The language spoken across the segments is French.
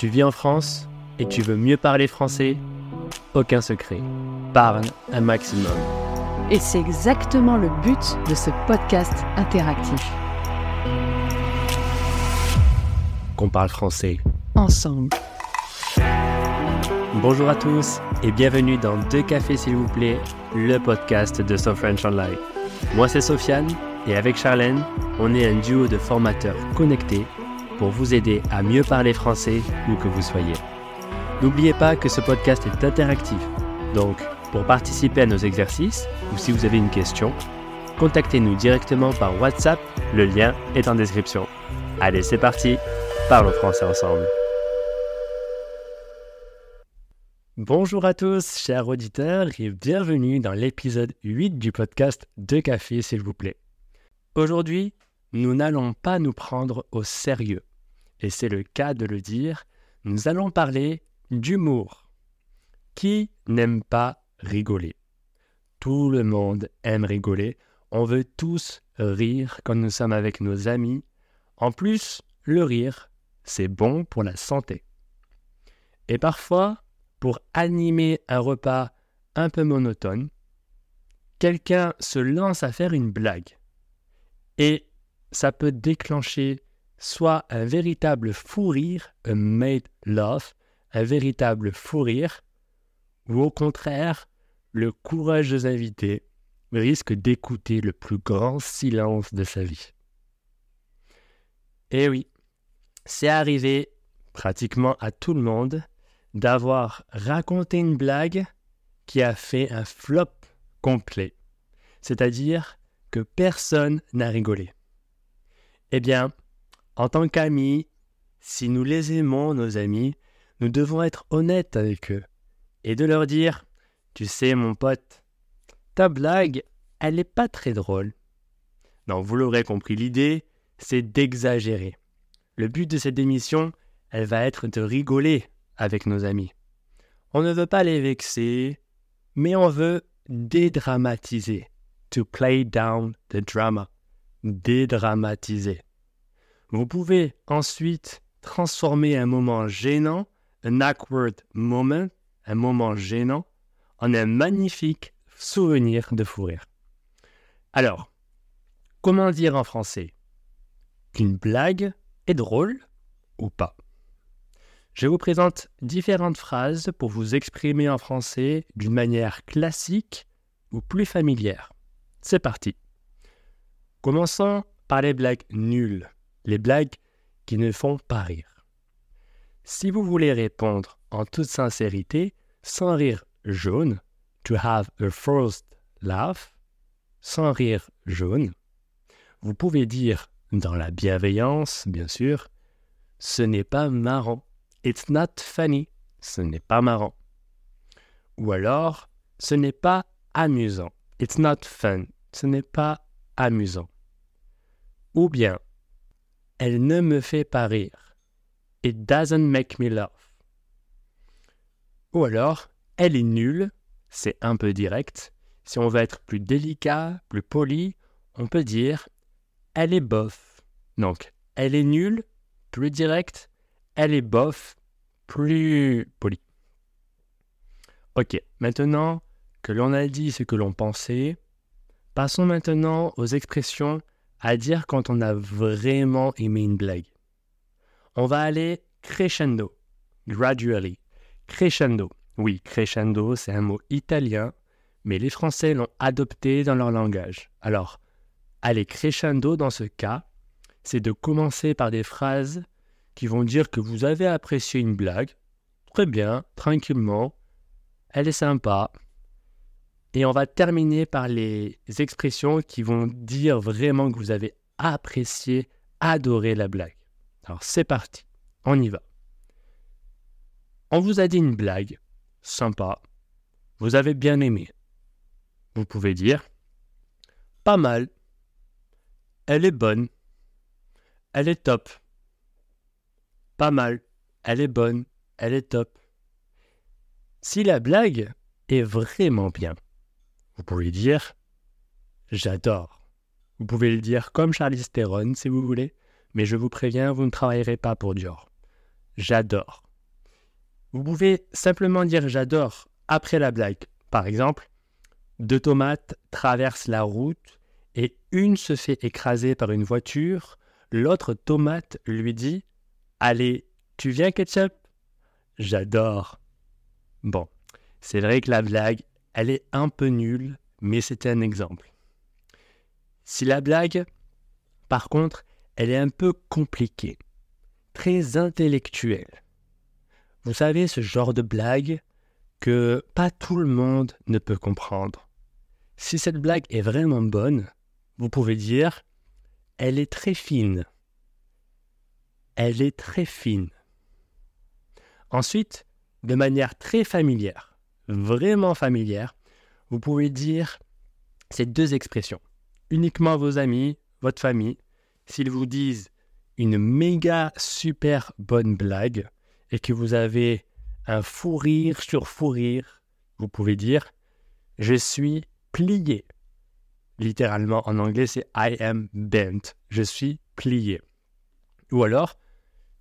Tu vis en France et tu veux mieux parler français? Aucun secret. Parle un maximum. Et c'est exactement le but de ce podcast interactif. Qu'on parle français. Ensemble. Bonjour à tous et bienvenue dans Deux cafés s'il vous plaît, le podcast de So French Online. Moi c'est Sofiane et avec Charlène, on est un duo de formateurs connectés pour vous aider à mieux parler français où que vous soyez. N'oubliez pas que ce podcast est interactif, donc pour participer à nos exercices ou si vous avez une question, contactez-nous directement par WhatsApp, le lien est en description. Allez, c'est parti, parlons français ensemble. Bonjour à tous, chers auditeurs, et bienvenue dans l'épisode 8 du podcast De café, s'il vous plaît. Aujourd'hui, nous n'allons pas nous prendre au sérieux et c'est le cas de le dire, nous allons parler d'humour. Qui n'aime pas rigoler? Tout le monde aime rigoler. On veut tous rire quand nous sommes avec nos amis. En plus, le rire, c'est bon pour la santé. Et parfois, pour animer un repas un peu monotone, quelqu'un se lance à faire une blague. Et ça peut déclencher soit un véritable fou rire, a made laugh, un véritable fou rire, ou au contraire, le courageux invité risque d'écouter le plus grand silence de sa vie. Eh oui, c'est arrivé pratiquement à tout le monde d'avoir raconté une blague qui a fait un flop complet, c'est-à-dire que personne n'a rigolé. Eh bien, en tant qu'amis, si nous les aimons, nos amis, nous devons être honnêtes avec eux et de leur dire Tu sais, mon pote, ta blague, elle n'est pas très drôle. Non, vous l'aurez compris, l'idée, c'est d'exagérer. Le but de cette émission, elle va être de rigoler avec nos amis. On ne veut pas les vexer, mais on veut dédramatiser. To play down the drama. Dédramatiser. Vous pouvez ensuite transformer un moment gênant, un awkward moment, un moment gênant, en un magnifique souvenir de fou rire. Alors, comment dire en français? Qu'une blague est drôle ou pas? Je vous présente différentes phrases pour vous exprimer en français d'une manière classique ou plus familière. C'est parti. Commençons par les blagues nulles les blagues qui ne font pas rire. Si vous voulez répondre en toute sincérité, sans rire jaune, to have a first laugh, sans rire jaune, vous pouvez dire dans la bienveillance, bien sûr, ce n'est pas marrant. It's not funny. Ce n'est pas marrant. Ou alors, ce n'est pas amusant. It's not fun. Ce n'est pas amusant. Ou bien, elle ne me fait pas rire. It doesn't make me laugh. Ou alors, elle est nulle, c'est un peu direct. Si on veut être plus délicat, plus poli, on peut dire elle est bof. Donc, elle est nulle, plus direct, elle est bof, plus poli. Ok, maintenant que l'on a dit ce que l'on pensait, passons maintenant aux expressions à dire quand on a vraiment aimé une blague. On va aller crescendo, gradually. Crescendo. Oui, crescendo, c'est un mot italien, mais les Français l'ont adopté dans leur langage. Alors, aller crescendo dans ce cas, c'est de commencer par des phrases qui vont dire que vous avez apprécié une blague. Très bien, tranquillement. Elle est sympa. Et on va terminer par les expressions qui vont dire vraiment que vous avez apprécié, adoré la blague. Alors c'est parti, on y va. On vous a dit une blague, sympa, vous avez bien aimé. Vous pouvez dire pas mal, elle est bonne, elle est top, pas mal, elle est bonne, elle est top. Si la blague est vraiment bien, vous pouvez dire j'adore. Vous pouvez le dire comme Charlie Theron si vous voulez, mais je vous préviens, vous ne travaillerez pas pour Dior. J'adore. Vous pouvez simplement dire j'adore après la blague. Par exemple, deux tomates traversent la route et une se fait écraser par une voiture. L'autre tomate lui dit Allez, tu viens ketchup? J'adore. Bon, c'est vrai que la blague, elle est un peu nulle, mais c'était un exemple. Si la blague, par contre, elle est un peu compliquée, très intellectuelle. Vous savez, ce genre de blague que pas tout le monde ne peut comprendre. Si cette blague est vraiment bonne, vous pouvez dire elle est très fine. Elle est très fine. Ensuite, de manière très familière, vraiment familière, vous pouvez dire ces deux expressions. Uniquement vos amis, votre famille, s'ils vous disent une méga super bonne blague et que vous avez un fou rire sur fou rire, vous pouvez dire je suis plié. Littéralement en anglais c'est I am bent. Je suis plié. Ou alors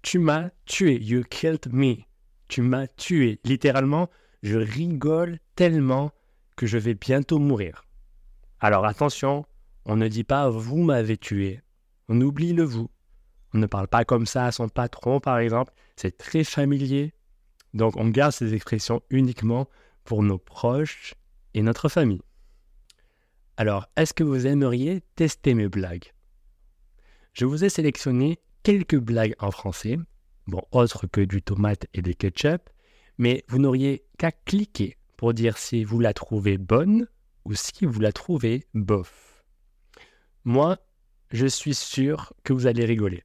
tu m'as tué. You killed me. Tu m'as tué. Littéralement, je rigole tellement que je vais bientôt mourir. Alors attention, on ne dit pas vous m'avez tué. On oublie le vous. On ne parle pas comme ça à son patron, par exemple. C'est très familier. Donc on garde ces expressions uniquement pour nos proches et notre famille. Alors, est-ce que vous aimeriez tester mes blagues? Je vous ai sélectionné quelques blagues en français, bon, autres que du tomate et des ketchup, mais vous n'auriez qu'à cliquer pour dire si vous la trouvez bonne ou si vous la trouvez bof. Moi, je suis sûr que vous allez rigoler.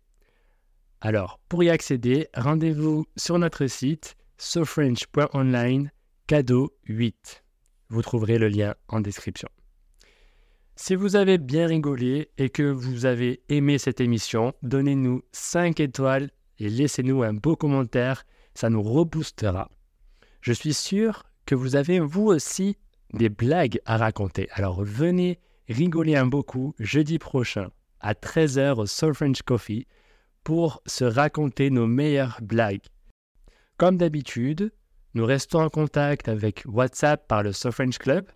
Alors, pour y accéder, rendez-vous sur notre site sofrench.online cadeau 8. Vous trouverez le lien en description. Si vous avez bien rigolé et que vous avez aimé cette émission, donnez-nous 5 étoiles et laissez-nous un beau commentaire, ça nous reboostera. Je suis sûr que vous avez vous aussi des blagues à raconter. Alors venez rigoler un beaucoup jeudi prochain à 13h au Soul French Coffee pour se raconter nos meilleures blagues. Comme d'habitude, nous restons en contact avec WhatsApp par le Soul French Club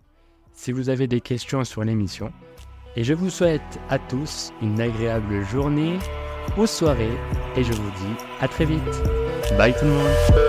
si vous avez des questions sur l'émission. Et je vous souhaite à tous une agréable journée ou soirée et je vous dis à très vite. Bye tout le monde